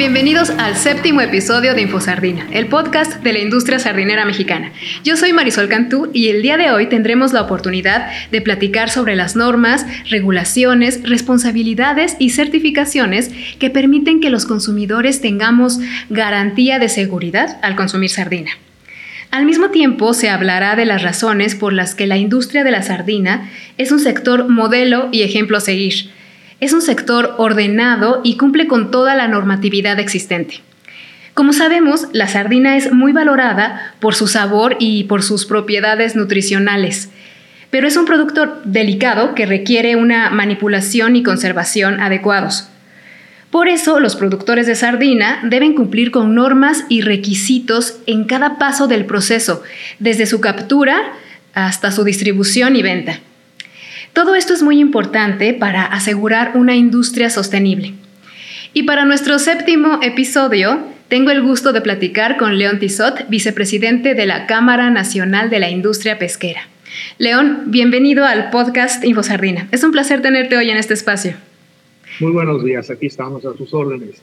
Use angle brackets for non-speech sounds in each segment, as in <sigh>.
Bienvenidos al séptimo episodio de InfoSardina, el podcast de la industria sardinera mexicana. Yo soy Marisol Cantú y el día de hoy tendremos la oportunidad de platicar sobre las normas, regulaciones, responsabilidades y certificaciones que permiten que los consumidores tengamos garantía de seguridad al consumir sardina. Al mismo tiempo, se hablará de las razones por las que la industria de la sardina es un sector modelo y ejemplo a seguir es un sector ordenado y cumple con toda la normatividad existente. Como sabemos, la sardina es muy valorada por su sabor y por sus propiedades nutricionales, pero es un producto delicado que requiere una manipulación y conservación adecuados. Por eso, los productores de sardina deben cumplir con normas y requisitos en cada paso del proceso, desde su captura hasta su distribución y venta. Todo esto es muy importante para asegurar una industria sostenible. Y para nuestro séptimo episodio, tengo el gusto de platicar con León Tizot, vicepresidente de la Cámara Nacional de la Industria Pesquera. León, bienvenido al podcast InfoSardina. Es un placer tenerte hoy en este espacio. Muy buenos días, aquí estamos a tus órdenes.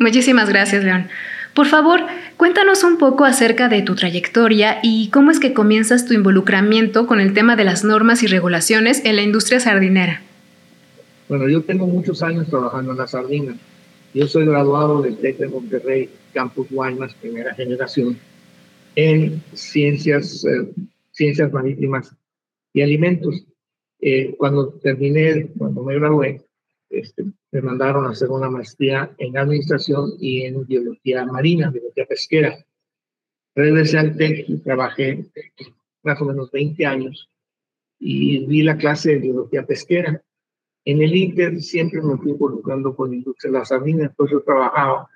Muchísimas gracias, León. Por favor, cuéntanos un poco acerca de tu trayectoria y cómo es que comienzas tu involucramiento con el tema de las normas y regulaciones en la industria sardinera. Bueno, yo tengo muchos años trabajando en la sardina. Yo soy graduado del TEC de Monterrey, Campus Guaymas, primera generación, en ciencias, eh, ciencias marítimas y alimentos. Eh, cuando terminé, cuando me gradué, este, me mandaron a hacer una maestría en administración y en biología marina, biología pesquera. Regresé al TEC y trabajé más o menos 20 años y vi la clase de biología pesquera. En el Inter siempre me fui involucrando con la industria de la sardina, entonces yo trabajaba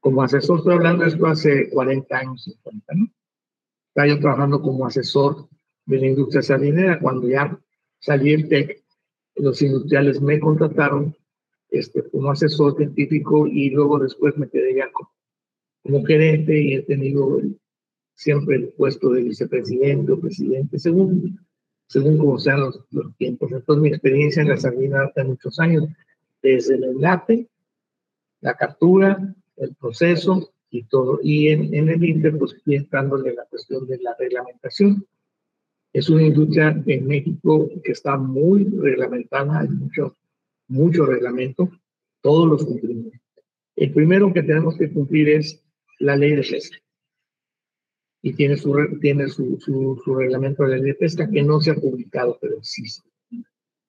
como asesor, estoy hablando de esto hace 40 años, 50, ¿no? Estaba yo trabajando como asesor de la industria sardinera. Cuando ya salí del TEC, los industriales me contrataron este, como asesor científico y luego después me quedé ya como, gerente y he tenido siempre el puesto de vicepresidente o presidente, según, según como sean los, tiempos. Entonces mi experiencia en la sardina hace muchos años, desde el enlate, la captura, el proceso y todo. Y en, en el INDE, pues dándole la cuestión de la reglamentación. Es una industria en México que está muy reglamentada, hay mucho mucho reglamento, todos los cumplimos. El primero que tenemos que cumplir es la ley de pesca. Y tiene su, tiene su, su, reglamento de la ley de pesca que no se ha publicado, pero existe.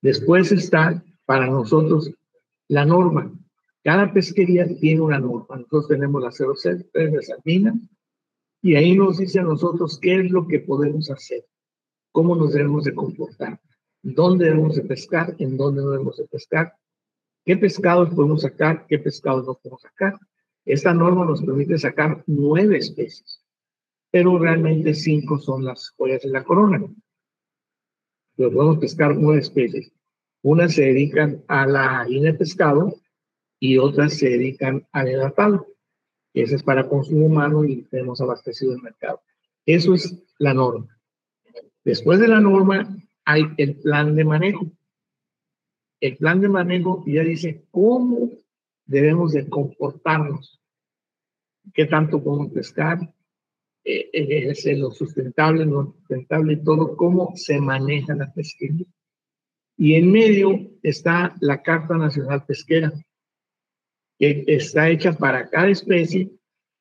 Después está para nosotros la norma. Cada pesquería tiene una norma. Nosotros tenemos la 06 de Sardina y ahí nos dice a nosotros qué es lo que podemos hacer, cómo nos debemos de comportar dónde debemos de pescar, en dónde no debemos de pescar, qué pescados podemos sacar, qué pescados no podemos sacar. Esta norma nos permite sacar nueve especies, pero realmente cinco son las joyas de la corona. Pero podemos pescar nueve especies. Unas se dedican a la harina de pescado y otras se dedican al enlatado. Ese es para consumo humano y tenemos abastecido el mercado. Eso es la norma. Después de la norma hay el plan de manejo. El plan de manejo ya dice cómo debemos de comportarnos, qué tanto podemos pescar, eh, eh, lo sustentable, no sustentable, todo, cómo se maneja la pesquería. Y en medio está la Carta Nacional Pesquera, que está hecha para cada especie,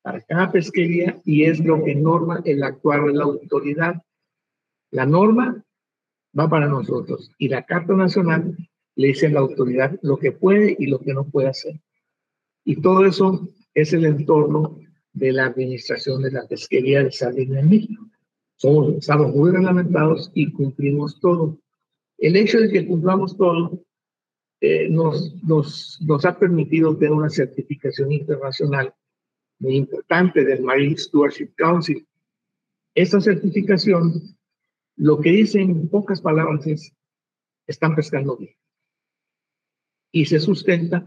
para cada pesquería, y es lo que norma el actuar de la autoridad. La norma va para nosotros. Y la Carta Nacional le dice a la autoridad lo que puede y lo que no puede hacer. Y todo eso es el entorno de la administración de la pesquería de sardina en México. Somos, estamos muy reglamentados y cumplimos todo. El hecho de que cumplamos todo eh, nos, nos, nos ha permitido tener una certificación internacional muy importante del Marine Stewardship Council. Esta certificación lo que dice en pocas palabras es, están pescando bien. Y se sustenta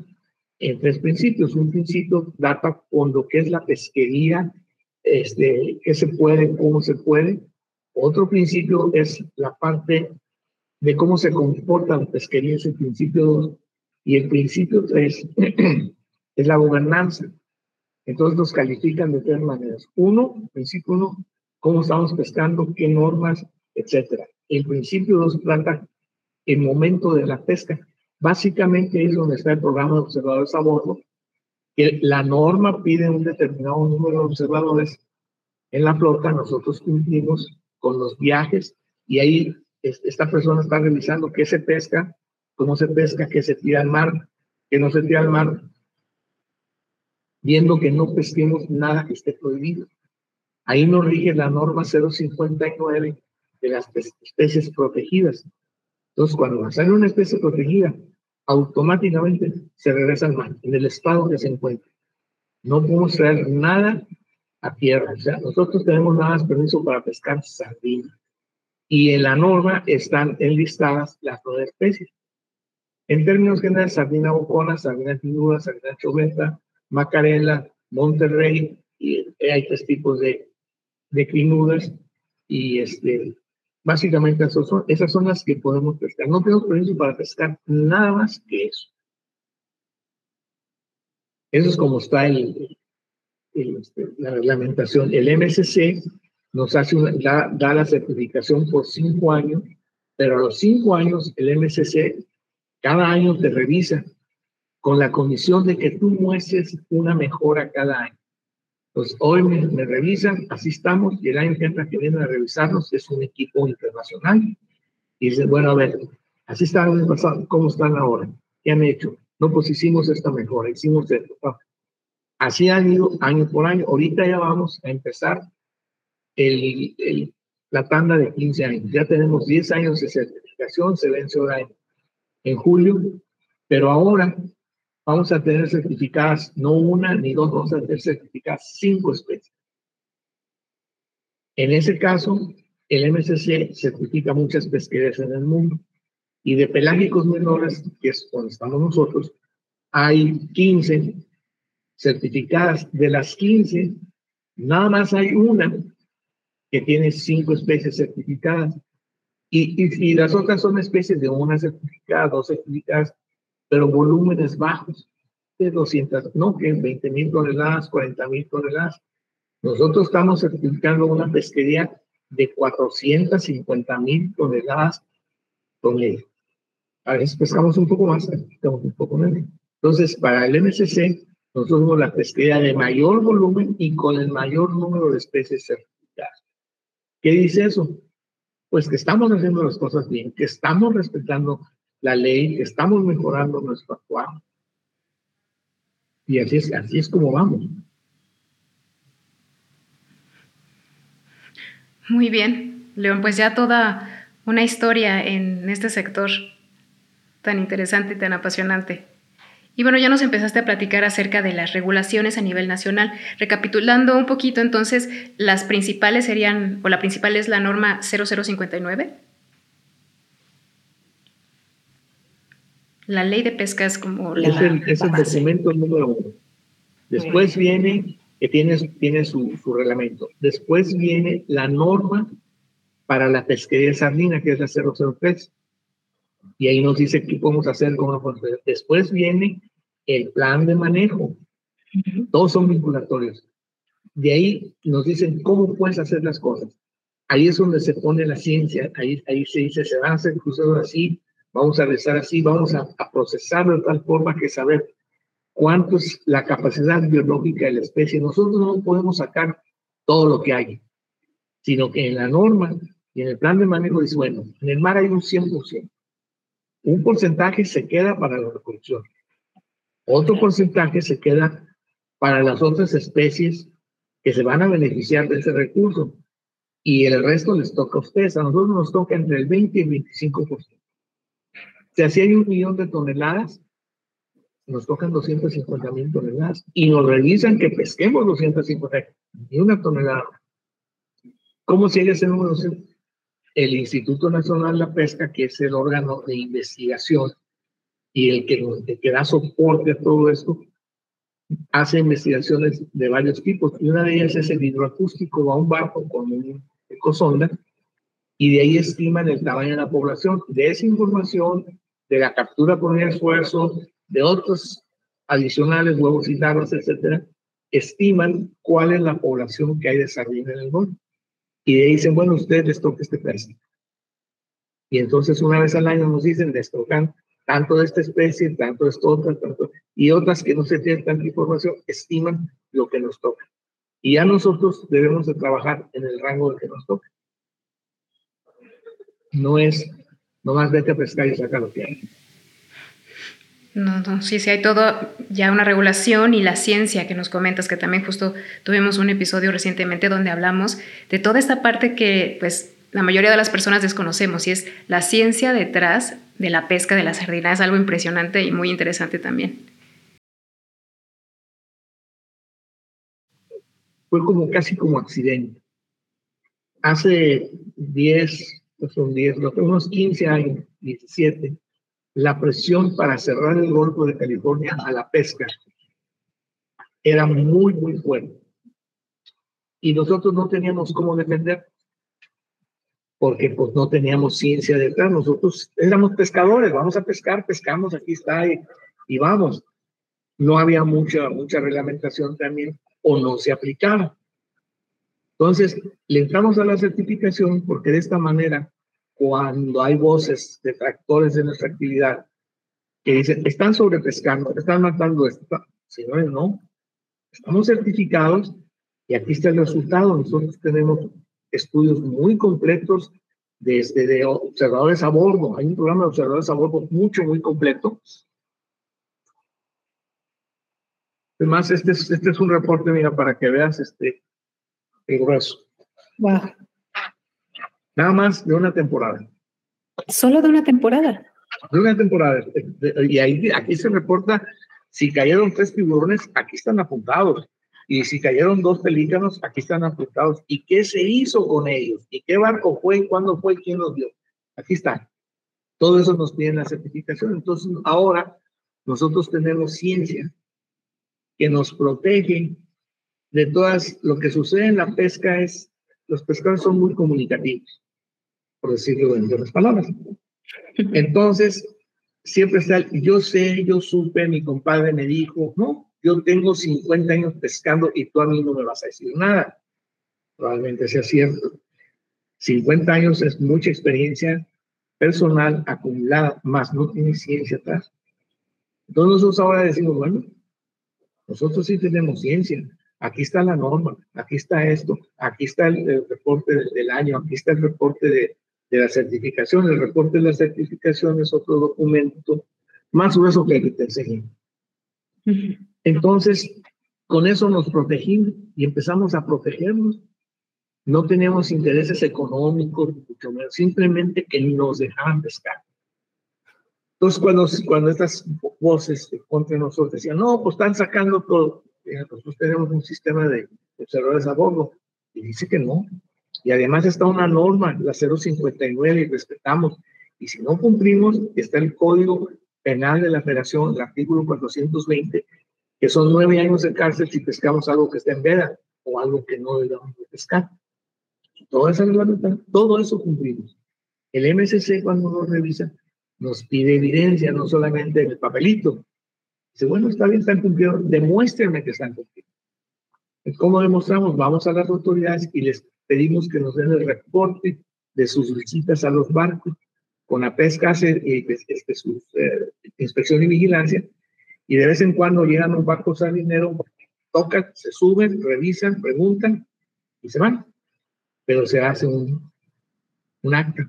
en tres principios. Un principio data con lo que es la pesquería, este, qué se puede, cómo se puede. Otro principio es la parte de cómo se comporta la pesquería, es el principio 2. Y el principio 3 <clears throat> es la gobernanza. Entonces nos califican de tres maneras. Uno, principio uno, cómo estamos pescando, qué normas, etcétera. El principio dos trata el momento de la pesca. Básicamente es donde está el programa de observadores a bordo, que la norma pide un determinado número de observadores en la flota, nosotros cumplimos con los viajes y ahí esta persona está revisando qué se pesca, cómo se pesca, qué se tira al mar, qué no se tira al mar, viendo que no pesquemos nada que esté prohibido. Ahí nos rige la norma 059 de las especies protegidas. Entonces, cuando sale una especie protegida, automáticamente se regresa al mar, en el estado que se encuentra. No podemos traer nada a tierra. O sea, nosotros tenemos nada más permiso para pescar sardina. Y en la norma están enlistadas las dos especies. En términos generales, sardina bocona, sardina tinuda, sardina choveta, macarela, Monterrey, y hay tres tipos de, de crinudas, y este, básicamente son, esas son las que podemos pescar. No tenemos permiso para pescar nada más que eso. Eso es como está el, este, la reglamentación. El MSC nos hace una, da, da, la certificación por cinco años, pero a los cinco años el MSC cada año te revisa con la condición de que tú muestres una mejora cada año. Pues hoy me, revisan, así estamos, y el año que entra que vienen a revisarnos es un equipo internacional. Y dicen, bueno, a ver, así está el pasado, ¿cómo están ahora? ¿Qué han hecho? No, pues hicimos esta mejora, hicimos esto. Así han ido año por año. Ahorita ya vamos a empezar el, el, la tanda de 15 años. Ya tenemos 10 años de certificación, se vence ahora en, en julio, pero ahora vamos a tener certificadas no una ni dos, vamos a tener certificadas cinco especies. En ese caso, el MSC certifica muchas pesquerías en el mundo y de pelágicos menores, que es donde estamos nosotros, hay 15 certificadas. De las 15, nada más hay una que tiene cinco especies certificadas y, y, y las otras son especies de una certificada, dos certificadas pero volúmenes bajos de 200, no, que 20 mil toneladas, 40 mil toneladas. Nosotros estamos certificando una pesquería de 450 mil toneladas él. A veces pescamos un poco más, pescamos un poco menos. Entonces, para el MSC, nosotros somos la pesquería de mayor volumen y con el mayor número de especies certificadas. ¿Qué dice eso? Pues que estamos haciendo las cosas bien, que estamos respetando la ley, estamos mejorando nuestro actuar. Y así es, así es como vamos. Muy bien, León, pues ya toda una historia en este sector tan interesante y tan apasionante. Y bueno, ya nos empezaste a platicar acerca de las regulaciones a nivel nacional. Recapitulando un poquito, entonces, las principales serían, o la principal es la norma 0059. La ley de pesca es como la, es el, es el documento número uno. Después viene que tiene, tiene su, su, reglamento. Después viene la norma para la pesquería de sardina, que es la 003. Y ahí nos dice qué podemos hacer con la Después viene el plan de manejo. Todos son vinculatorios. De ahí nos dicen cómo puedes hacer las cosas. Ahí es donde se pone la ciencia. Ahí, ahí se dice, se van a hacer cruceros así, vamos a rezar así, vamos a, procesarlo de tal forma que saber cuánto es la capacidad biológica de la especie. Nosotros no podemos sacar todo lo que hay, sino que en la norma y en el plan de manejo dice, bueno, en el mar hay un 100%. Un porcentaje se queda para la reproducción. Otro porcentaje se queda para las otras especies que se van a beneficiar de ese recurso. Y el resto les toca a ustedes. A nosotros nos toca entre el 20 y el 25% si hay un millón de toneladas, nos tocan 250 mil toneladas y nos revisan que pesquemos 250 y una tonelada. ¿Cómo sigue ese número? El Instituto Nacional de la Pesca, que es el órgano de investigación y el que, el que da soporte a todo esto, hace investigaciones de varios tipos. Y una de ellas es el hidroacústico, va a un barco con un ecosonda y de ahí estiman el tamaño de la población. De esa información, de la captura por esfuerzo, de otros adicionales, huevos y larvas, etcétera, estiman cuál es la población que hay de sardina en el golfo. Y ahí dicen, bueno, ustedes les toca este pedacito. Y entonces una vez al año nos dicen, les tocan tanto de esta especie, tanto de esta otra, tanto, y otras que no se tienen tanta información, estiman lo que nos toca. Y ya nosotros debemos de trabajar en el rango de que nos toca. No es nomás vete a pescar y saca lo que hay. No, no, sí, sí, hay todo ya una regulación y la ciencia que nos comentas, que también justo tuvimos un episodio recientemente donde hablamos de toda esta parte que pues la mayoría de las personas desconocemos y es la ciencia detrás de la pesca de la sardina. Es algo impresionante y muy interesante también. Fue como casi como accidente. Hace 10, son 10, unos 15 años, 17, la presión para cerrar el Golfo de California a la pesca era muy, muy fuerte. Y nosotros no teníamos cómo defender, porque pues no teníamos ciencia detrás. Nosotros éramos pescadores, vamos a pescar, pescamos, aquí está, y, y vamos. No había mucha, mucha reglamentación también, o no se aplicaba. Entonces, le entramos a la certificación porque de esta manera cuando hay voces detractores de nuestra actividad que dicen, están sobrepescando, están matando esto. no, no. Estamos certificados y aquí está el resultado. Nosotros tenemos estudios muy completos desde de observadores a bordo. Hay un programa de observadores a bordo mucho, muy completo. Además, este es, este es un reporte, mira, para que veas este, el grueso. Wow. Nada más de una temporada. ¿Solo de una temporada? De una temporada. Y ahí, aquí se reporta, si cayeron tres tiburones, aquí están apuntados. Y si cayeron dos pelícanos, aquí están apuntados. ¿Y qué se hizo con ellos? ¿Y qué barco fue? ¿Cuándo fue? ¿Quién los dio? Aquí está. Todo eso nos piden la certificación. Entonces, ahora nosotros tenemos ciencia que nos protege de todas, lo que sucede en la pesca es, los pescadores son muy comunicativos por decirlo en otras palabras. Entonces, siempre está el, yo sé, yo supe, mi compadre me dijo, no, yo tengo 50 años pescando y tú a mí no me vas a decir nada. Probablemente sea cierto. 50 años es mucha experiencia personal acumulada, más no tiene ciencia atrás. Entonces nosotros ahora decimos, bueno, nosotros sí tenemos ciencia. Aquí está la norma, aquí está esto, aquí está el, reporte del año, aquí está el reporte de, de la certificación. El reporte de la certificación es otro documento más grueso que el que te enseñé. Entonces, con eso nos protegimos y empezamos a protegernos. No teníamos intereses económicos, simplemente que nos dejaban pescar. Entonces, cuando, cuando estas voces contra nosotros decían, no, pues están sacando todo, nosotros tenemos un sistema de observadores a bordo, y dice que no, y además está una norma, la 059, y respetamos. Y si no cumplimos, está el Código Penal de la Federación, el artículo 420, que son nueve años de cárcel si pescamos algo que está en veda o algo que no debemos de pescar. Todo eso, todo eso cumplimos. El MSC cuando nos revisa nos pide evidencia, no solamente el papelito. Dice, bueno, está bien, están cumpliendo, demuéstrenme que están cumpliendo. ¿Cómo demostramos? Vamos a las autoridades y les pedimos que nos den el reporte de sus visitas a los barcos. Con la pesca hace este, su eh, inspección y vigilancia. Y de vez en cuando llegan un barco salinero, tocan, se suben, revisan, preguntan y se van. Pero se hace un, un acta.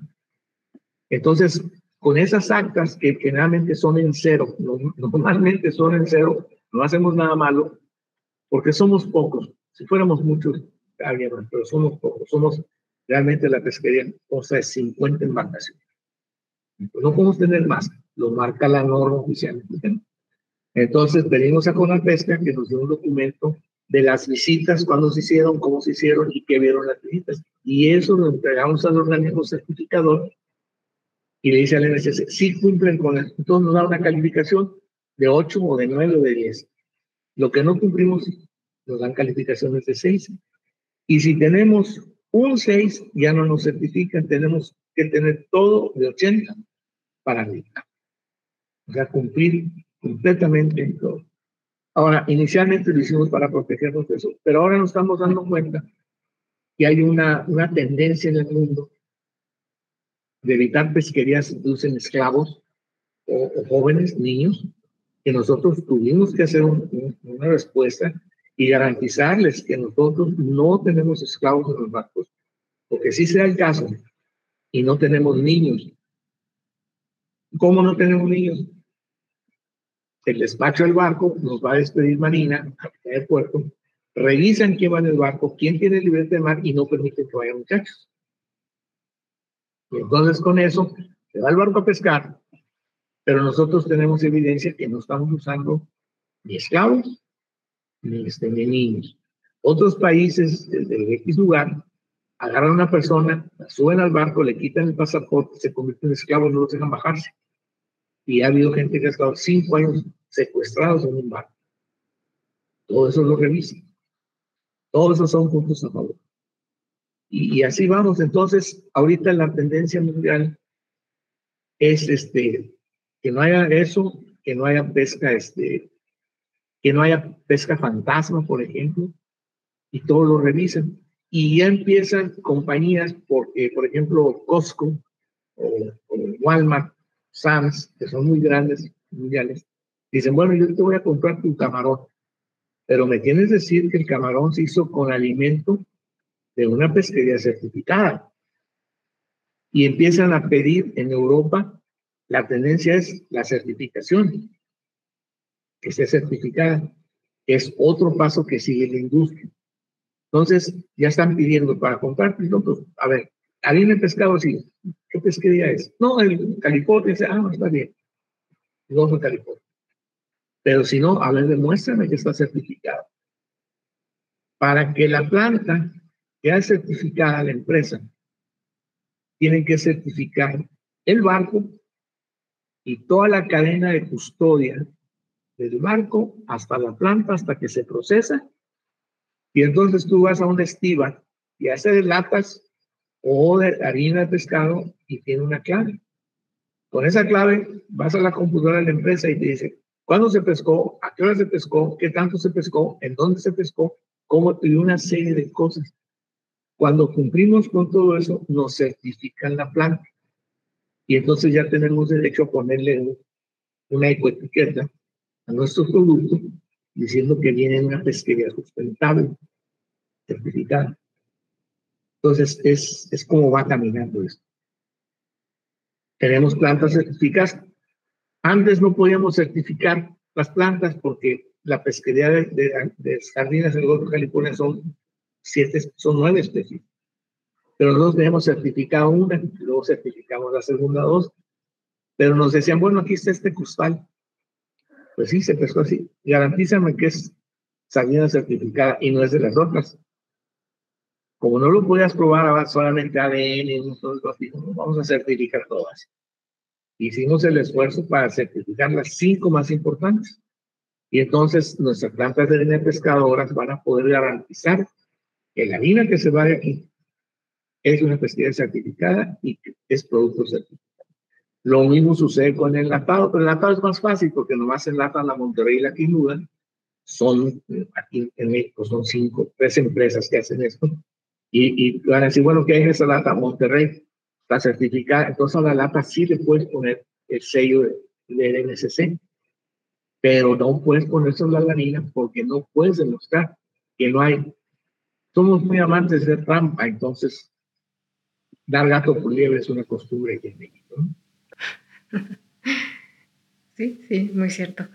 Entonces, con esas actas que generalmente son en cero, normalmente son en cero, no hacemos nada malo, porque somos pocos. Si fuéramos muchos, pero somos pocos, somos realmente la pesquería, cosa de 50 embarcaciones. no podemos tener más, lo marca la norma oficial. Entonces pedimos a Conapesca que nos dé un documento de las visitas, cuándo se hicieron, cómo se hicieron y qué vieron las visitas. Y eso lo entregamos al organismo certificador y le dice al MSC, si cumplen con esto, entonces nos da una calificación de 8 o de 9 o de 10. Lo que no cumplimos nos dan calificaciones de 6. Y si tenemos un 6 ya no nos certifican, tenemos que tener todo de 80 para arriba. O sea, cumplir completamente todo. Ahora, inicialmente lo hicimos para protegernos de eso, pero ahora nos estamos dando cuenta que hay una, una tendencia en el mundo de evitar pesquerías que inducen esclavos o, jóvenes, niños, que nosotros tuvimos que hacer una respuesta y garantizarles que nosotros no tenemos esclavos en los barcos, porque si sea el caso y no tenemos niños. ¿Cómo no tenemos niños? El despacho del barco nos va a despedir Marina al puerto, revisan quién va en el barco, quién tiene libertad de mar y no permiten que vayan muchachos. Entonces con eso se va el barco a pescar, pero nosotros tenemos evidencia que no estamos usando ni esclavos ni, este, ni niños. Otros países de X lugar agarran a una persona, la suben al barco, le quitan el pasaporte, se convierten en esclavos, no los dejan bajarse. Y ha habido gente que ha estado cinco años secuestrados en un barco. Todo eso lo revisan. Todos esos son puntos a favor. Y, así vamos. Entonces, ahorita la tendencia mundial es este, que no haya eso, que no haya pesca, este, que no haya pesca fantasma, por ejemplo, y todos lo revisan. Y ya empiezan compañías, porque, por ejemplo, Costco o, Walmart, Sam's, que son muy grandes, mundiales, dicen, bueno, yo te voy a comprar tu camarón, pero me tienes que decir que el camarón se hizo con alimento de una pesquería certificada. Y empiezan a pedir en Europa, la tendencia es la certificación, que sea certificada. Es otro paso que sigue la industria. Entonces, ya están pidiendo para comprar, pues, pues a ver, harina de pescado, sí. ¿Qué pesquería es? No, el calipote, dice, ah, no, está bien. No es calipote. Pero si no, a ver, demuéstrame que está certificado. Para que la planta que certificada la empresa, tienen que certificar el barco y toda la cadena de custodia del barco hasta la planta, hasta que se procesa. Y entonces tú vas a un estiva y hace latas o de harina de pescado y tiene una clave. Con esa clave vas a la computadora de la empresa y te dice cuándo se pescó, a qué hora se pescó, qué tanto se pescó, en dónde se pescó, cómo y una serie de cosas. Cuando cumplimos con todo eso, nos certifican la planta. Y entonces ya tenemos derecho a ponerle una ecoetiqueta a nuestro producto diciendo que viene una pesquería sustentable, certificada. Entonces, es, es como va caminando esto. Tenemos plantas certificadas. Antes no podíamos certificar las plantas porque la pesquería de, de, de sardinas en el Golfo de California son siete, son nueve especies. Pero nosotros tenemos certificado una, luego certificamos la segunda dos, pero nos decían, bueno, aquí está este costal. Pues sí, se pescó así. Garantízame que es salida certificada y no es de las otras. Como no lo podías probar solamente ADN, vamos a certificar todas. Hicimos el esfuerzo para certificar las cinco más importantes. Y entonces nuestras plantas de pescadoras van a poder garantizar la harina que se va de aquí es una pesquería certificada y es producto certificado. Lo mismo sucede con el enlatado, pero el enlatado es más fácil porque nomás enlatan la Monterrey y la Quinuda. Son, aquí en México son cinco, tres empresas que hacen esto. Y, y van a decir, bueno, ¿qué es esa lata? Monterrey está certificada. Entonces a la lata sí le puedes poner el sello de, del NSC, pero no puedes poner la harina porque no puedes demostrar que no hay somos muy amantes de trampa, entonces dar gato por liebre es una costumbre aquí México. <laughs> Sí, sí, muy cierto.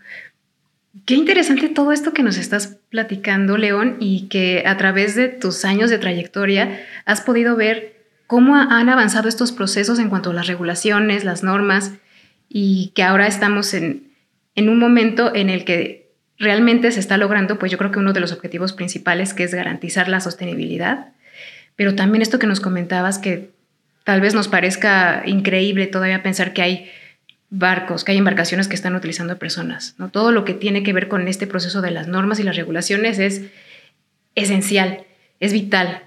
Qué interesante todo esto que nos estás platicando, León, y que a través de tus años de trayectoria has podido ver cómo han avanzado estos procesos en cuanto a las regulaciones, las normas, y que ahora estamos en, en un momento en el que realmente se está logrando, pues yo creo que uno de los objetivos principales que es garantizar la sostenibilidad, pero también esto que nos comentabas que tal vez nos parezca increíble todavía pensar que hay barcos, que hay embarcaciones que están utilizando personas, ¿no? Todo lo que tiene que ver con este proceso de las normas y las regulaciones es esencial, es vital.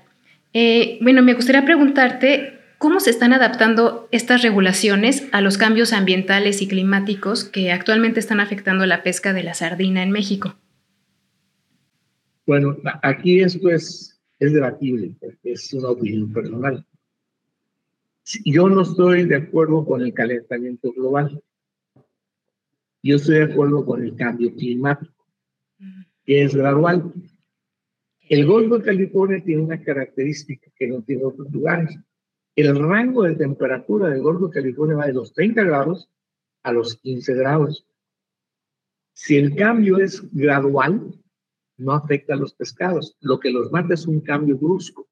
Eh, bueno, me gustaría preguntarte cómo se están adaptando estas regulaciones a los cambios ambientales y climáticos que actualmente están afectando la pesca de la sardina en México. Bueno, aquí esto es, es debatible, es una opinión personal. Yo no estoy de acuerdo con el calentamiento global. Yo estoy de acuerdo con el cambio climático, que es gradual. El Golfo de California tiene una característica que no tiene otros lugares. El rango de temperatura del Golfo de California va de los 30 grados a los 15 grados. Si el cambio es gradual, no afecta a los pescados. Lo que los mata es un cambio brusco.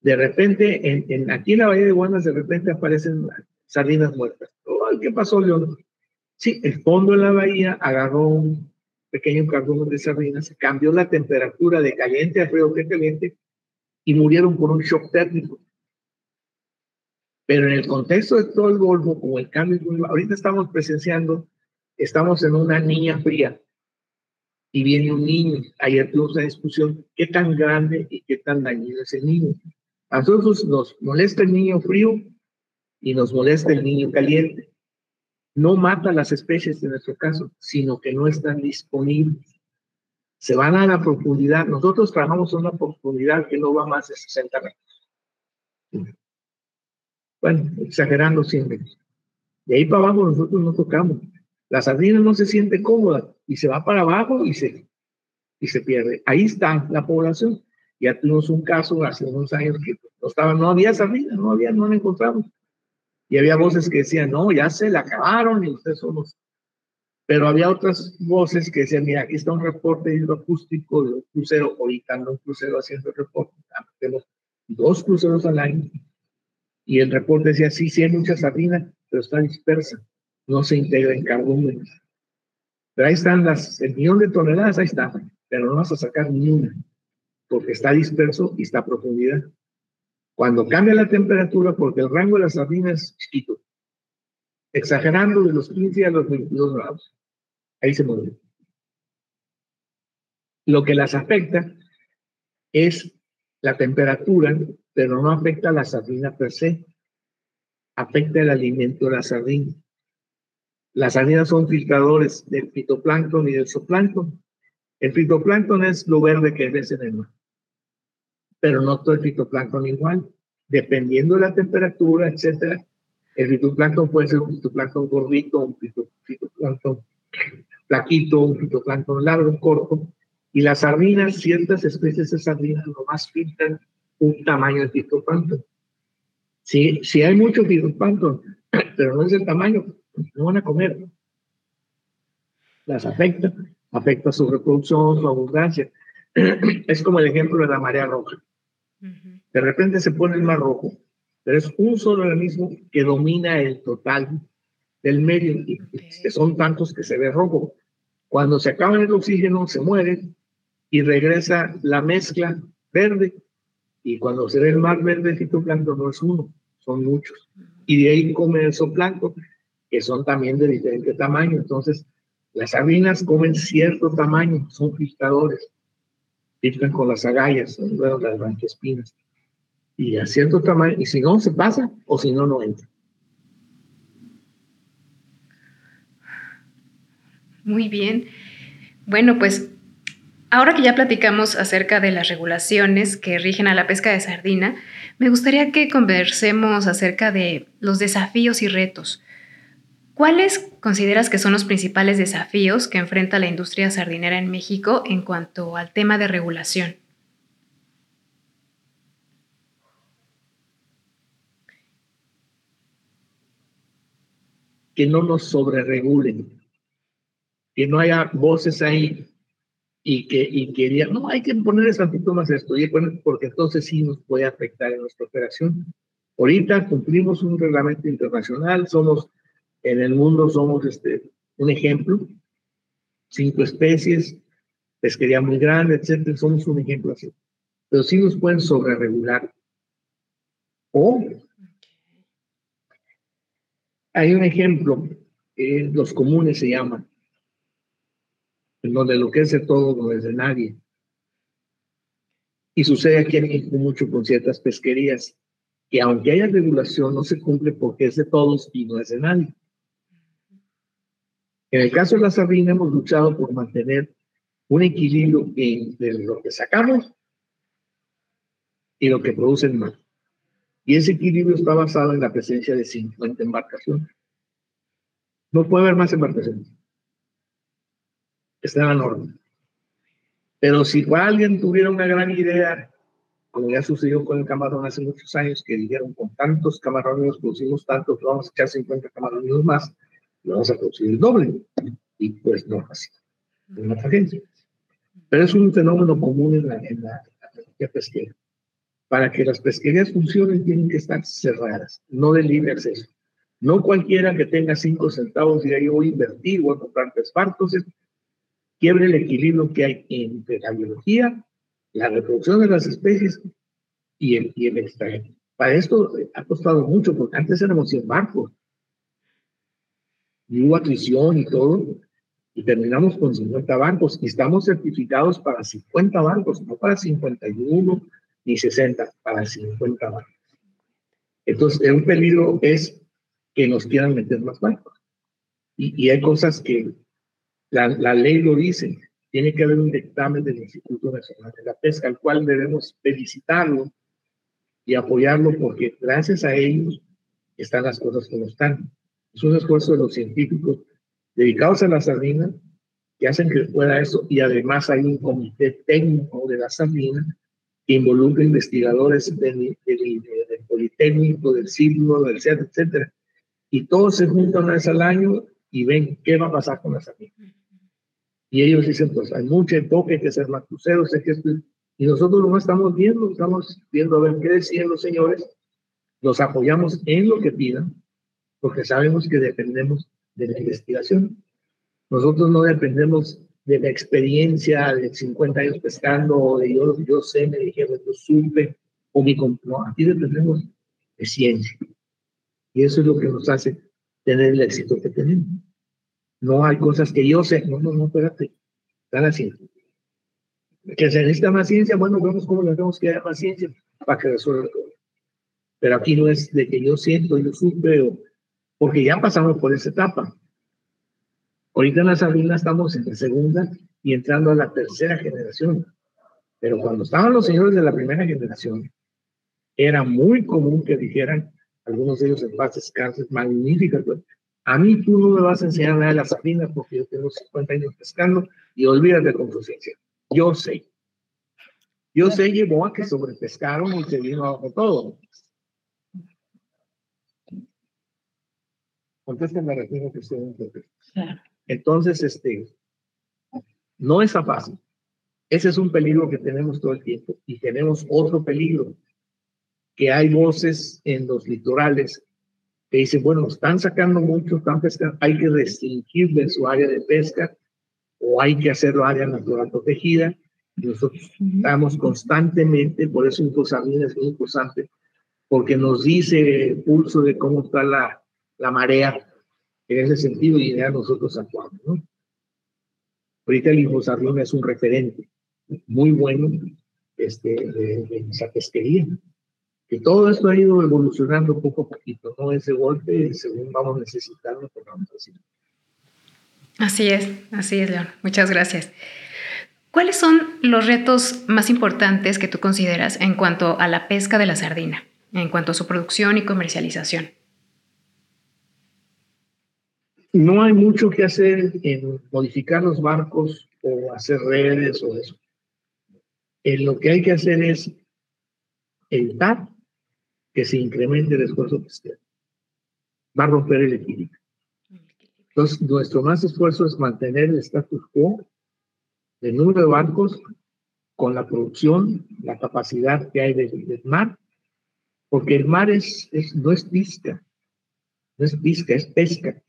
De repente, en, aquí en la Bahía de Guanas, de repente aparecen sardinas muertas. ¿Qué pasó, León? Sí, el fondo de la bahía agarró un pequeño carbón de sardinas, cambió la temperatura de caliente a frío que caliente y murieron por un shock térmico. Pero en el contexto de todo el Golfo, como el cambio, ahorita estamos presenciando, estamos en una niña fría y viene un niño. Ayer tuvimos una discusión, ¿qué tan grande y qué tan dañino es el niño? A nosotros nos molesta el niño frío y nos molesta el niño caliente. No mata las especies en nuestro caso, sino que no están disponibles. Se van a la profundidad. Nosotros trabajamos en una profundidad que no va más de 60 metros. Bueno, exagerando siempre. De ahí para abajo nosotros no tocamos. La sardina no se siente cómoda y se va para abajo y se, y se pierde. Ahí está la población. Ya tuvimos un caso hace unos años que no, estaba, no había sardina, no había, no la encontramos. Y había voces que decían, no, ya se la acabaron y ustedes somos. Pero había otras voces que decían, mira, aquí está un reporte hidroacústico de un crucero, ahorita ando un crucero haciendo reporte, tenemos dos cruceros al año. Y el reporte decía, sí, sí hay mucha sardina, pero está dispersa, no se integra en carbúmenes. Pero ahí están las, el millón de toneladas, ahí está, pero no vas a sacar ni una porque está disperso y está a profundidad. Cuando cambia la temperatura, porque el rango de las sardinas es chiquito, exagerando de los 15 a los 22 grados, ahí se mueve. Lo que las afecta es la temperatura, pero no afecta a la sardina per se, afecta el alimento de la sardina. Las sardinas son filtradores del fitoplancton y del zooplancton. El fitoplancton es lo verde que ves en el mar pero no todo el fitoplancton igual. Dependiendo de la temperatura, etcétera, el fitoplancton puede ser un fitoplancton gordito, un fitoplancton plaquito, un fitoplancton largo, corto. Y las sardinas, ciertas especies de sardinas, nomás filtran un tamaño de fitoplancton. Si, si hay mucho fitoplancton, <clears throat> pero no es el tamaño, no van a comer. Las afecta, afecta su reproducción, su abundancia. <clears throat> Es como el ejemplo de la marea roja. De repente se pone el mar rojo, pero es un solo organismo que domina el total del medio, que son tantos que se ve rojo. Cuando se acaba el oxígeno, se muere y regresa la mezcla verde. Y cuando se ve el mar verde, el fitoplancton no es uno, son muchos. Y de ahí come el zooplancton, que son también de diferente tamaño. Entonces, las sardinas comen cierto tamaño, son filtradores filtran con las agallas, luego las branquespinas. Y a cierto tamaño, y si no, se pasa, o si no, no entra. Muy bien. Bueno, pues ahora que ya platicamos acerca de las regulaciones que rigen a la pesca de sardina, me gustaría que conversemos acerca de los desafíos y retos. ¿Cuáles consideras que son los principales desafíos que enfrenta la industria sardinera en México en cuanto al tema de regulación? Que no nos sobreregulen, que no haya voces ahí y que, y que digan, no, hay que poner tantito más esto, porque entonces sí nos puede afectar en nuestra operación. Ahorita cumplimos un reglamento internacional, somos en el mundo somos este, un ejemplo, cinco especies, pesquería muy grande, etcétera, somos un ejemplo así. Pero sí nos pueden sobreregular. O hay un ejemplo, los comunes se llaman, en donde lo que es de todo no es de nadie. Y sucede aquí mucho con ciertas pesquerías, que aunque haya regulación, no se cumple porque es de todos y no es de nadie. En el caso de la sardina hemos luchado por mantener un equilibrio entre lo que sacamos y lo que produce el mar. Y ese equilibrio está basado en la presencia de 50 embarcaciones. No puede haber más embarcaciones. Está en la norma. Pero si alguien tuviera una gran idea, como ya sucedió con el camarón hace muchos años, que dijeron con tantos camarones producimos tantos, vamos a echar 50 camarones más, vamos a producir el doble. Y pues no así. En las agencias. Pero es un fenómeno común en la, en la, pesquera. Para que las pesquerías funcionen tienen que estar cerradas, no de libre acceso. No cualquiera que tenga cinco centavos y ahí voy a invertir, voy a comprar tres partos, quiebre el equilibrio que hay entre la biología, la reproducción de las especies y el, y el. Para esto ha costado mucho, porque antes éramos 100 barcos. Y hubo atrición y todo, y terminamos con 50 barcos y estamos certificados para 50 barcos, no para 51 ni 60, para 50 barcos. Entonces, un peligro es que nos quieran meter más barcos. Y, y hay cosas que la, la, ley lo dice, tiene que haber un dictamen del Instituto Nacional de la Pesca, al cual debemos felicitarlo y apoyarlo porque gracias a ellos están las cosas como están. Es un esfuerzo de los científicos dedicados a la sardina que hacen que pueda eso y además hay un comité técnico de la sardina que involucra investigadores del, Politécnico, del CIRNO, del CERN, etcétera. Y todos se juntan una vez al año y ven qué va a pasar con la sardina. Y ellos dicen, pues hay mucho enfoque, hay que ser más cruceros, hay que Y nosotros no estamos viendo, estamos viendo a ver qué decían los señores, los apoyamos en lo que pidan, porque sabemos que dependemos de la investigación. Nosotros no dependemos de la experiencia de 50 años pescando o de yo, yo sé, me dijeron, yo supe, o mi... No, aquí dependemos de ciencia. Y eso es lo que nos hace tener el éxito que tenemos. No hay cosas que yo sé. No, no, no, espérate. Están haciendo. Que se necesita más ciencia, bueno, vemos cómo le tenemos que dar más ciencia para que resuelva todo. Pero aquí no es de que yo siento, yo supe, o porque ya pasamos por esa etapa. Ahorita en la Sabina estamos en la segunda y entrando a la tercera generación. Pero cuando estaban los señores de la primera generación, era muy común que dijeran, algunos de ellos en bases cárceles magníficas, a mí tú no me vas a enseñar nada de la sardina porque yo tengo 50 años pescando y olvídate con tu ciencia. Yo sé. Yo sé llevó a que sobrepescaron y se vino abajo todo. Contesten la respuesta que ustedes Entonces, este, no es fácil. Ese es un peligro que tenemos todo el tiempo. Y tenemos otro peligro, que hay voces en los litorales que dicen, bueno, están sacando mucho, están pescando, hay que restringirle su área de pesca o hay que hacerlo área natural protegida. Nosotros estamos constantemente, por eso Infosardina es muy importante, porque nos dice pulso de cómo está la, la marea en ese sentido y ya nosotros actuamos. ¿no? Ahorita el Infosardina es un referente muy bueno este, de, de esa pesquería. Que todo esto ha ido evolucionando poco a poquito, ¿no? Ese golpe, según vamos necesitando, pues vamos haciendo. Así es, así es, León. Muchas gracias. ¿Cuáles son los retos más importantes que tú consideras en cuanto a la pesca de la sardina, en cuanto a su producción y comercialización? no hay mucho que hacer en modificar los barcos o hacer redes o eso. En lo que hay que hacer es evitar que se incremente el esfuerzo pesquero. Va a romper el equilibrio. Entonces, nuestro más esfuerzo es mantener el status quo del número de barcos con la producción, la capacidad que hay del, mar, porque el mar es, es, no es pesca, no es pesca, es pesca.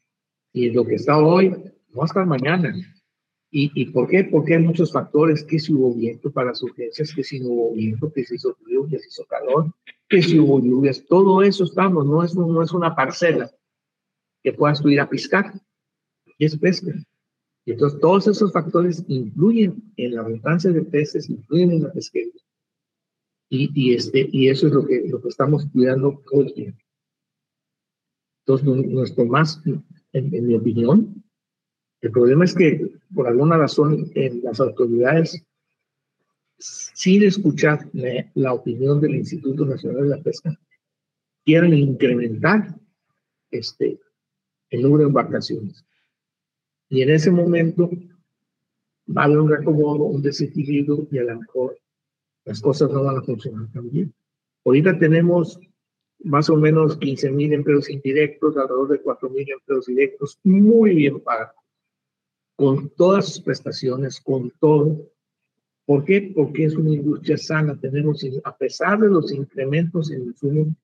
Y lo que está hoy no hasta mañana. ¿Y, ¿Y por qué? Porque hay muchos factores, que si hubo viento para las urgencias, que si no hubo viento, que si hizo frío, que si hizo calor, que si hubo lluvias, todo eso estamos, no es, no es una parcela que puedas tú ir a pescar, y es pesca. Y entonces todos esos factores influyen en la abundancia de peces, influyen en la pesquería. Y, y, este, y eso es lo que, lo que estamos cuidando todo el tiempo. Entonces, nuestro más, en, mi opinión, el problema es que por alguna razón en las autoridades, sin escuchar la, opinión del Instituto Nacional de la Pesca, quieren incrementar este, el número de embarcaciones. Y en ese momento va a haber un reacomodo, un desequilibrio y a lo mejor las cosas no van a funcionar tan bien. Ahorita tenemos más o menos 15 mil empleos indirectos, alrededor de 4 mil empleos directos, muy bien pagados, con todas sus prestaciones, con todo. ¿Por qué? Porque es una industria sana. Tenemos, a pesar de los incrementos en el consumo,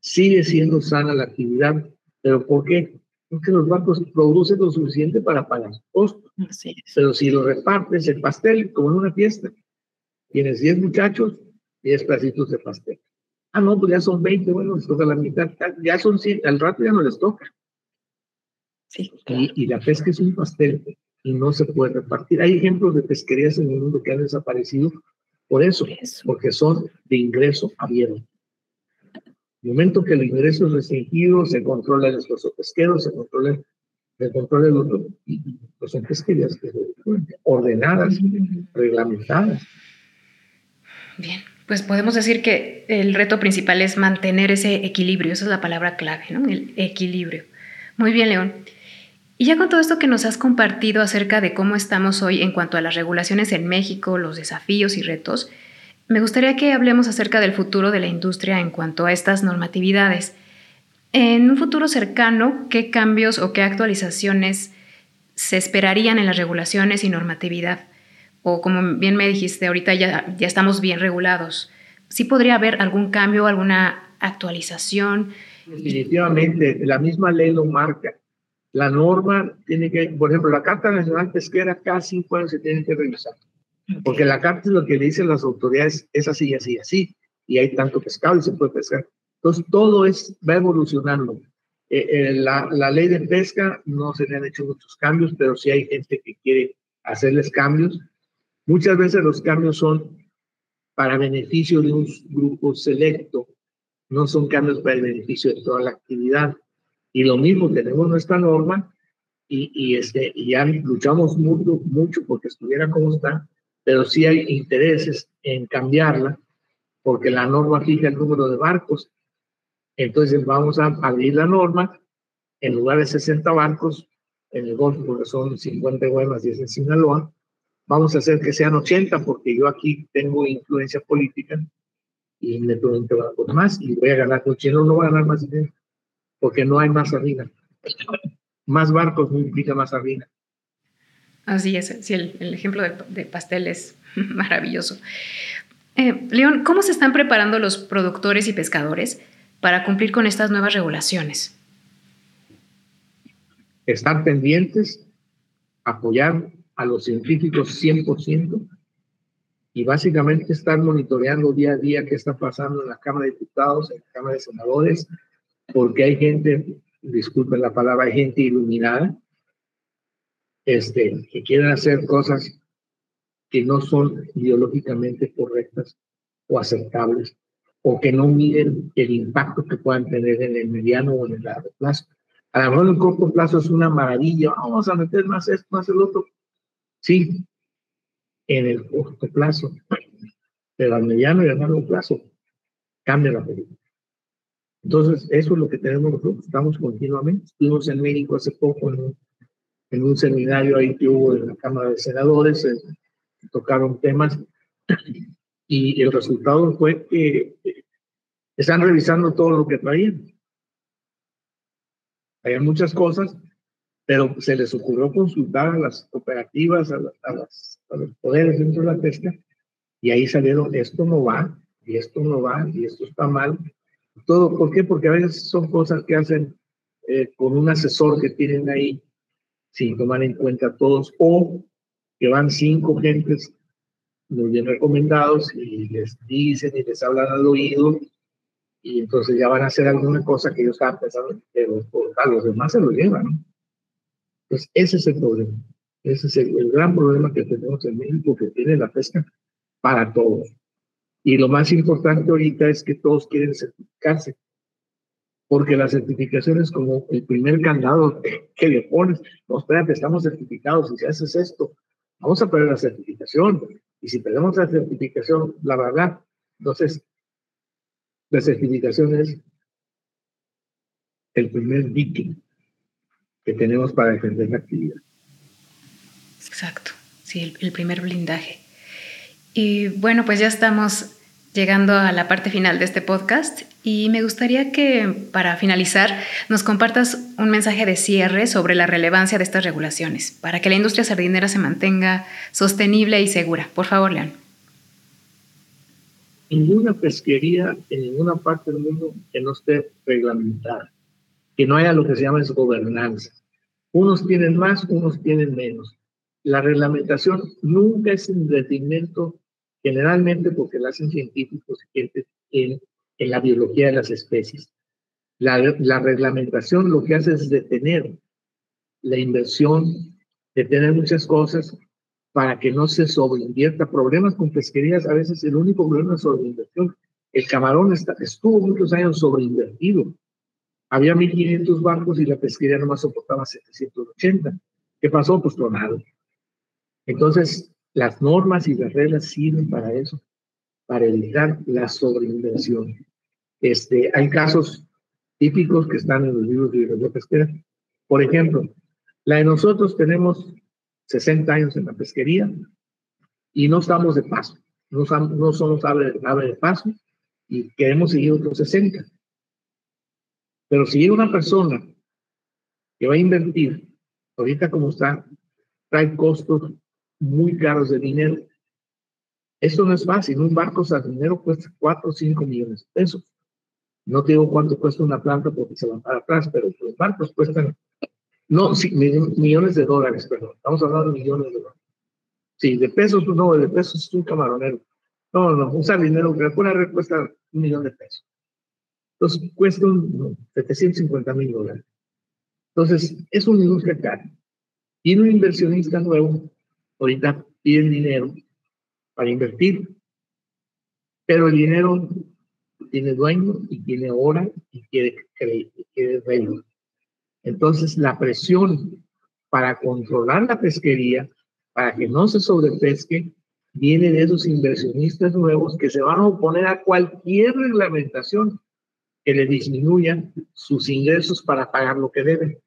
sigue siendo sana la actividad. ¿Pero por qué? Porque los bancos producen lo suficiente para pagar costos. Pero si lo repartes el pastel, como en una fiesta, tienes 10 muchachos, 10 pedacitos de pastel. Ah, no, pues ya son 20, bueno, les toca la mitad, ya son 100, al rato ya no les toca. Sí, y, la pesca es un pastel y no se puede repartir. Hay ejemplos de pesquerías en el mundo que han desaparecido por eso, porque son de ingreso abierto. El momento que el ingreso es restringido, se controla el esfuerzo pesquero, se controla, se controla y pues son pesquerías ordenadas, reglamentadas. Bien, pues podemos decir que el reto principal es mantener ese equilibrio, esa es la palabra clave, ¿no? El equilibrio. Muy bien, León. Y ya con todo esto que nos has compartido acerca de cómo estamos hoy en cuanto a las regulaciones en México, los desafíos y retos, me gustaría que hablemos acerca del futuro de la industria en cuanto a estas normatividades. En un futuro cercano, ¿qué cambios o qué actualizaciones se esperarían en las regulaciones y normatividad? o como bien me dijiste, ahorita ya, ya estamos bien regulados. ¿Sí podría haber algún cambio, alguna actualización? Definitivamente, la misma ley lo marca. La norma tiene que, por ejemplo, la Carta Nacional Pesquera cada cinco años se tiene que revisar. Porque la carta es lo que le dicen las autoridades, es así, así, así, y hay tanto pescado y se puede pescar. Entonces, todo es, va evolucionando. Eh, eh, la, la, ley de pesca no se le han hecho muchos cambios, pero sí hay gente que quiere hacerles cambios Muchas veces los cambios son para beneficio de un grupo selecto, no son cambios para el beneficio de toda la actividad. Y lo mismo, tenemos nuestra norma y, y, este, ya luchamos mucho, mucho porque estuviera como está, pero sí hay intereses en cambiarla porque la norma fija el número de barcos. Entonces vamos a abrir la norma, en lugar de 60 barcos en el Golfo, porque son 50 Guaymas y es en Sinaloa, vamos a hacer que sean 80 porque yo aquí tengo influencia política y me pregunto más y voy a ganar con chino no voy a ganar más dinero porque no hay más harina. Más barcos no implica más harina. Así es, sí, el, ejemplo de, pastel es <laughs> maravilloso. Eh, León, ¿cómo se están preparando los productores y pescadores para cumplir con estas nuevas regulaciones? Estar pendientes, apoyar a los científicos 100% y básicamente estar monitoreando día a día qué está pasando en la Cámara de Diputados, en la Cámara de Senadores, porque hay gente, disculpen la palabra, hay gente iluminada, este, que quieren hacer cosas que no son ideológicamente correctas o aceptables, o que no miden el impacto que puedan tener en el mediano o en el largo plazo. A lo mejor en corto plazo es una maravilla, vamos a meter más esto, más el otro, Sí, en el corto plazo, pero al mediano y al largo plazo cambia la película. Entonces, eso es lo que tenemos nosotros, estamos continuamente. Estuvimos en México hace poco en un, seminario ahí que hubo en la Cámara de Senadores, eh, tocaron temas y el resultado fue que están revisando todo lo que traían. Hay muchas cosas pero se les ocurrió consultar a las cooperativas, a, los poderes dentro de la pesca, y ahí salieron, esto no va, y esto no va, y esto está mal. Todo, ¿Por qué? Porque a veces son cosas que hacen eh, con un asesor que tienen ahí, sin tomar en cuenta todos, o que van cinco gentes muy bien recomendados y les dicen y les hablan al oído, y entonces ya van a hacer alguna cosa que ellos estaban pensando, pero a los demás se lo llevan, ¿no? Pues ese es el problema. Ese es el, gran problema que tenemos en México, que tiene la pesca para todos. Y lo más importante ahorita es que todos quieren certificarse, porque la certificación es como el primer candado que le pones. No, espérate, estamos certificados y si haces esto, vamos a perder la certificación. Y si perdemos la certificación, la verdad, entonces la certificación es el primer dique que tenemos para defender la actividad. Exacto, sí, el, primer blindaje. Y bueno, pues ya estamos llegando a la parte final de este podcast y me gustaría que para finalizar nos compartas un mensaje de cierre sobre la relevancia de estas regulaciones para que la industria sardinera se mantenga sostenible y segura. Por favor, León. Ninguna pesquería en ninguna parte del mundo que no esté reglamentada que no haya lo que se llama gobernanza. Unos tienen más, unos tienen menos. La reglamentación nunca es un detrimento, generalmente porque la hacen científicos en, en la biología de las especies. La, la reglamentación lo que hace es detener la inversión, detener muchas cosas para que no se sobreinvierta. Problemas con pesquerías, a veces el único problema es sobreinversión. El camarón está, estuvo muchos años sobreinvertido había 1.500 barcos y la pesquería nomás soportaba 780. ¿Qué pasó? Pues tronado. Entonces, las normas y las reglas sirven para eso, para evitar la sobreinversión. Este, hay casos típicos que están en los libros de biología pesquera. Por ejemplo, la de nosotros tenemos 60 años en la pesquería y no estamos de paso, no, no somos ave, ave de paso y queremos seguir otros 60. Pero si hay una persona que va a invertir, ahorita como está, trae costos muy caros de dinero. Esto no es fácil. Un barco dinero cuesta 4 o 5 millones de pesos. No te digo cuánto cuesta una planta porque se va para atrás, pero los barcos cuestan, no, sí, millones de dólares, perdón. Estamos hablando de millones de dólares. Sí, de pesos, no, de pesos es un camaronero. No, no, un sardinero una red cuesta un millón de pesos. Entonces, cuesta 750 mil dólares. Entonces, es un industria cara. Y un inversionista nuevo, ahorita pide dinero para invertir, pero el dinero tiene dueño y tiene hora y quiere, quiere reino. Entonces, la presión para controlar la pesquería, para que no se sobrepesque, viene de esos inversionistas nuevos que se van a oponer a cualquier reglamentación que le disminuyan sus ingresos para pagar lo que deben.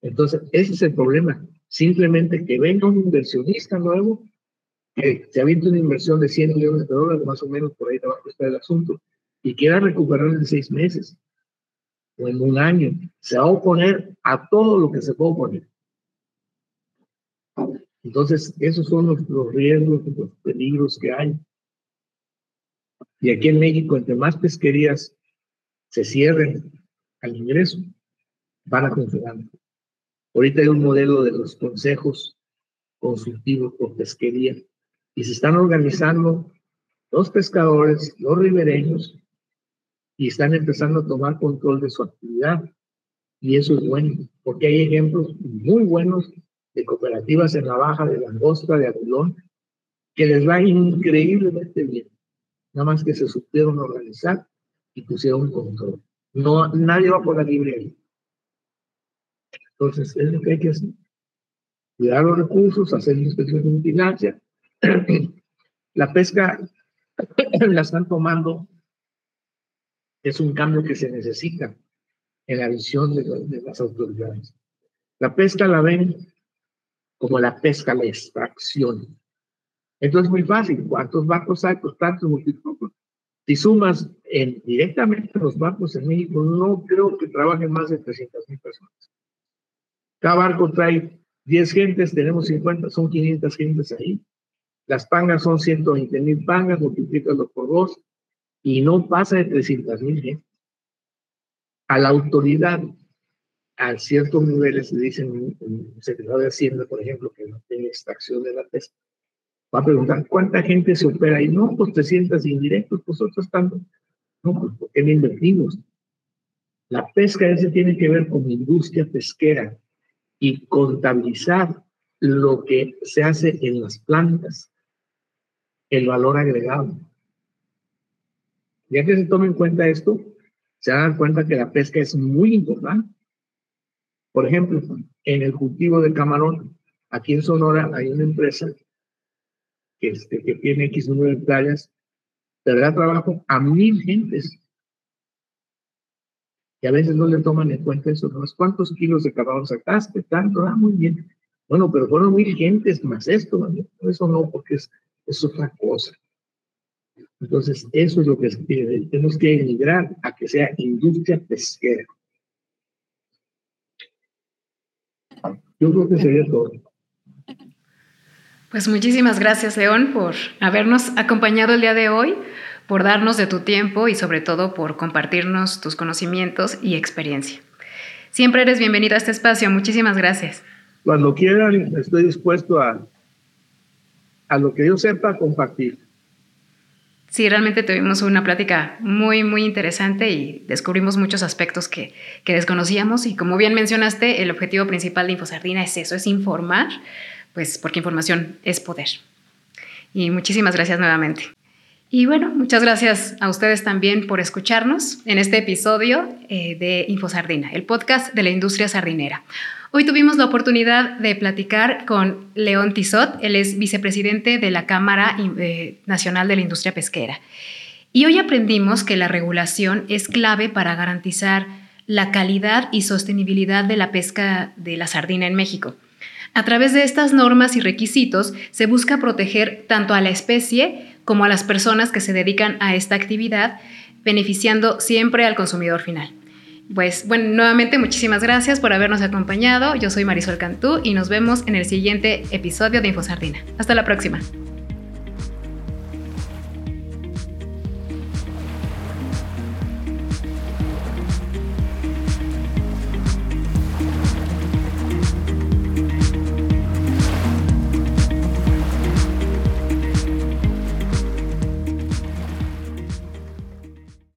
Entonces, ese es el problema. Simplemente que venga un inversionista nuevo, que se aviente una inversión de 100 millones de dólares, más o menos por ahí abajo está el asunto, y quiera recuperar en seis meses o en un año, se va a oponer a todo lo que se puede oponer. Entonces, esos son los, los riesgos, los peligros que hay. Y aquí en México, entre más pesquerías se cierren al ingreso, van a funcionar. Ahorita hay un modelo de los consejos consultivos por pesquería y se están organizando los pescadores, los ribereños y están empezando a tomar control de su actividad. Y eso es bueno, porque hay ejemplos muy buenos de cooperativas en la baja de langosta, de atulón, que les va increíblemente bien nada más que se supieron organizar y pusieron control. No, nadie va por la libre Entonces, es lo que hay que hacer. Cuidar los recursos, hacer inspección de vigilancia. <clears throat> la pesca <clears throat> la están tomando, es un cambio que se necesita en la visión de, de las autoridades. La pesca la ven como la pesca, la extracción. Entonces, muy fácil. ¿Cuántos barcos hay? Pues tantos multiplicos. Si sumas en, directamente los barcos en México, no creo que trabajen más de 300 mil personas. Cada barco trae 10 gentes, tenemos 50, son 500 gentes ahí. Las pangas son 120 mil pangas, multiplícalo por dos, y no pasa de 300 mil gentes. A la autoridad, a ciertos niveles, se dicen, el secretario de Hacienda, por ejemplo, que no tiene extracción de la pesca, Va a preguntar, ¿cuánta gente se opera ahí? No, pues 300 indirectos, pues otros tantos. No, pues porque no invertimos. La pesca ese tiene que ver con industria pesquera y contabilizar lo que se hace en las plantas. el valor agregado. Ya que se tome en cuenta esto, se dan cuenta que la pesca es muy importante. Por ejemplo, en el cultivo de camarón, aquí en Sonora hay una empresa que, este, que tiene X número de playas, te da trabajo a mil gentes. Y a veces no le toman en cuenta eso. ¿Cuántos kilos de camarón sacaste? Tanto, ah, muy bien. Bueno, pero fueron mil gentes más esto. Eso no, porque es, es otra cosa. Entonces, eso es lo que tenemos que emigrar a que sea industria pesquera. Yo creo que sería todo. Pues muchísimas gracias, León, por habernos acompañado el día de hoy, por darnos de tu tiempo y sobre todo por compartirnos tus conocimientos y experiencia. Siempre eres bienvenido a este espacio. Muchísimas gracias. Cuando quieran, estoy dispuesto a, a lo que yo sepa compartir. Sí, realmente tuvimos una plática muy, muy interesante y descubrimos muchos aspectos que, que, desconocíamos. Y como bien mencionaste, el objetivo principal de InfoSardina es eso, es informar, pues porque información es poder. Y muchísimas gracias nuevamente. Y bueno, muchas gracias a ustedes también por escucharnos en este episodio eh, de InfoSardina, el podcast de la industria sardinera. Hoy tuvimos la oportunidad de platicar con León Tizot, él es vicepresidente de la Cámara eh, Nacional de la Industria Pesquera. Y hoy aprendimos que la regulación es clave para garantizar la calidad y sostenibilidad de la pesca de la sardina en México. A través de estas normas y requisitos se busca proteger tanto a la especie como a las personas que se dedican a esta actividad, beneficiando siempre al consumidor final. Pues bueno, nuevamente muchísimas gracias por habernos acompañado. Yo soy Marisol Cantú y nos vemos en el siguiente episodio de InfoSardina. Hasta la próxima.